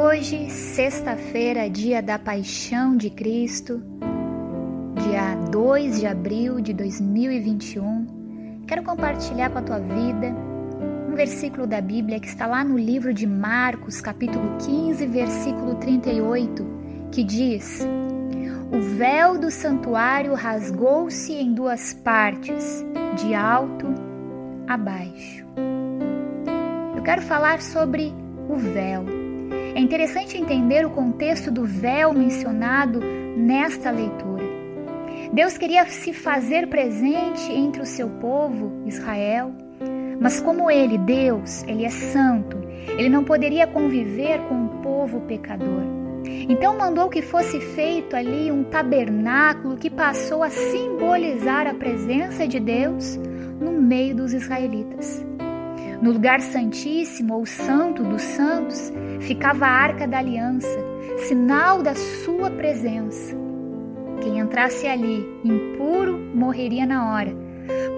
Hoje, sexta-feira, dia da Paixão de Cristo, dia 2 de abril de 2021, quero compartilhar com a tua vida um versículo da Bíblia que está lá no livro de Marcos, capítulo 15, versículo 38, que diz: O véu do santuário rasgou-se em duas partes, de alto a baixo. Eu quero falar sobre o véu é interessante entender o contexto do véu mencionado nesta leitura. Deus queria se fazer presente entre o seu povo, Israel, mas como ele, Deus, ele é santo, ele não poderia conviver com um povo pecador. Então mandou que fosse feito ali um tabernáculo que passou a simbolizar a presença de Deus no meio dos israelitas. No lugar santíssimo ou santo dos santos ficava a arca da aliança, sinal da sua presença. Quem entrasse ali impuro morreria na hora.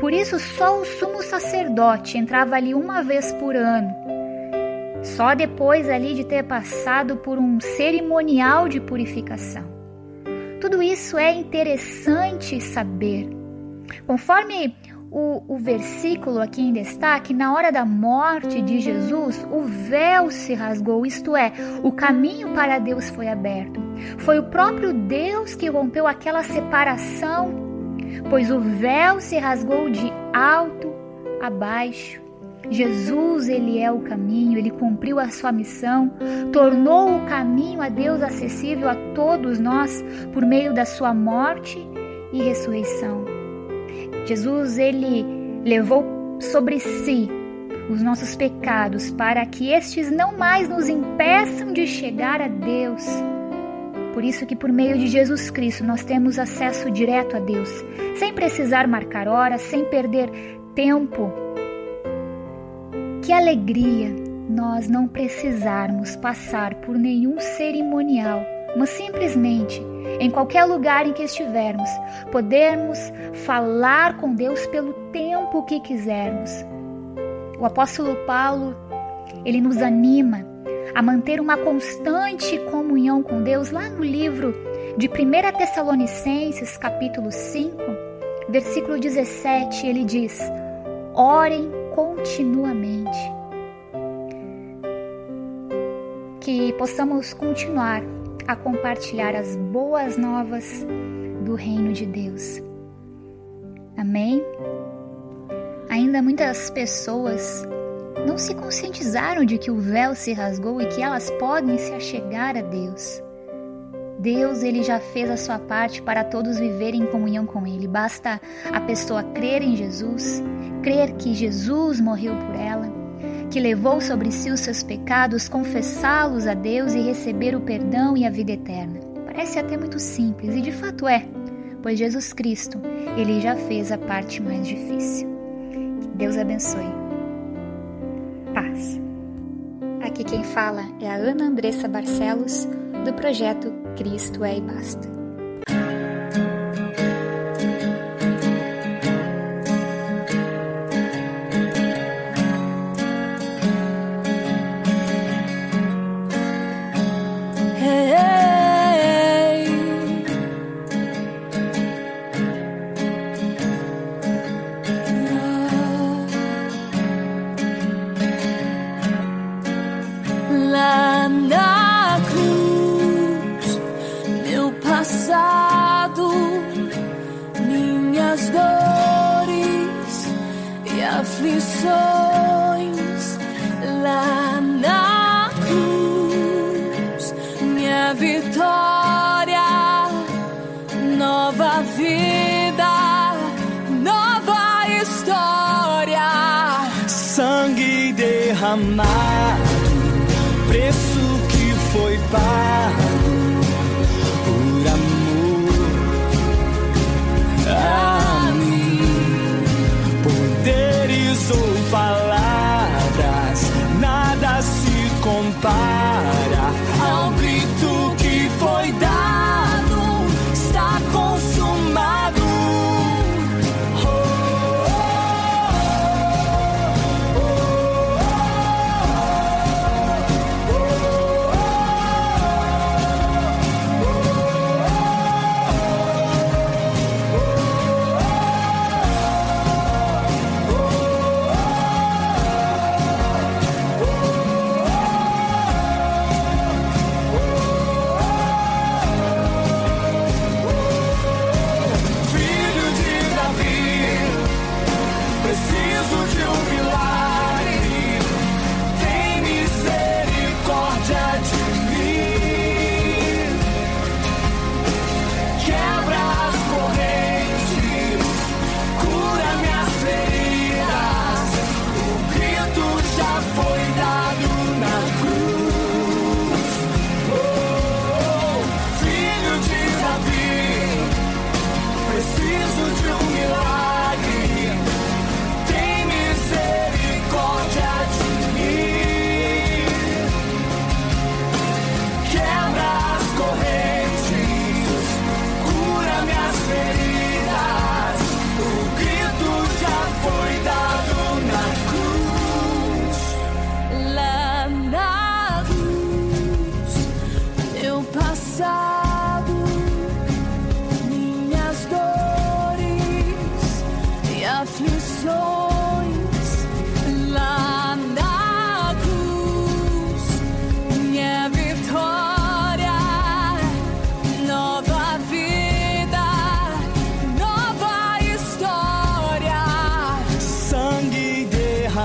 Por isso, só o sumo sacerdote entrava ali uma vez por ano. Só depois ali de ter passado por um cerimonial de purificação. Tudo isso é interessante saber. Conforme o, o versículo aqui em destaque, na hora da morte de Jesus, o véu se rasgou, isto é, o caminho para Deus foi aberto. Foi o próprio Deus que rompeu aquela separação, pois o véu se rasgou de alto a baixo. Jesus, ele é o caminho, ele cumpriu a sua missão, tornou o caminho a Deus acessível a todos nós por meio da sua morte e ressurreição. Jesus ele levou sobre si os nossos pecados para que estes não mais nos impeçam de chegar a Deus. Por isso que por meio de Jesus Cristo nós temos acesso direto a Deus, sem precisar marcar horas, sem perder tempo. Que alegria nós não precisarmos passar por nenhum cerimonial, mas simplesmente em qualquer lugar em que estivermos, podermos falar com Deus pelo tempo que quisermos. O apóstolo Paulo, ele nos anima a manter uma constante comunhão com Deus lá no livro de 1 Tessalonicenses, capítulo 5, versículo 17, ele diz: Orem continuamente. Que possamos continuar a compartilhar as boas novas do reino de Deus. Amém? Ainda muitas pessoas não se conscientizaram de que o véu se rasgou e que elas podem se achegar a Deus. Deus, ele já fez a sua parte para todos viverem em comunhão com ele. Basta a pessoa crer em Jesus, crer que Jesus morreu por ela, que levou sobre si os seus pecados, confessá-los a Deus e receber o perdão e a vida eterna. Parece até muito simples e de fato é, pois Jesus Cristo, ele já fez a parte mais difícil. Que Deus abençoe. Paz. Aqui quem fala é a Ana Andressa Barcelos, do projeto Cristo é e Basta. Aflições. Lá na cruz, minha vitória, nova vida, nova história, sangue derramado, foi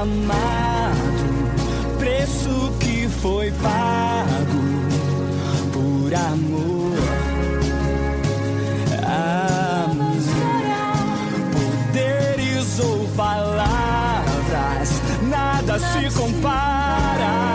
amado, preço que foi pago por amor. Amor, poderes ou palavras, nada se compara.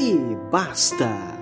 e basta.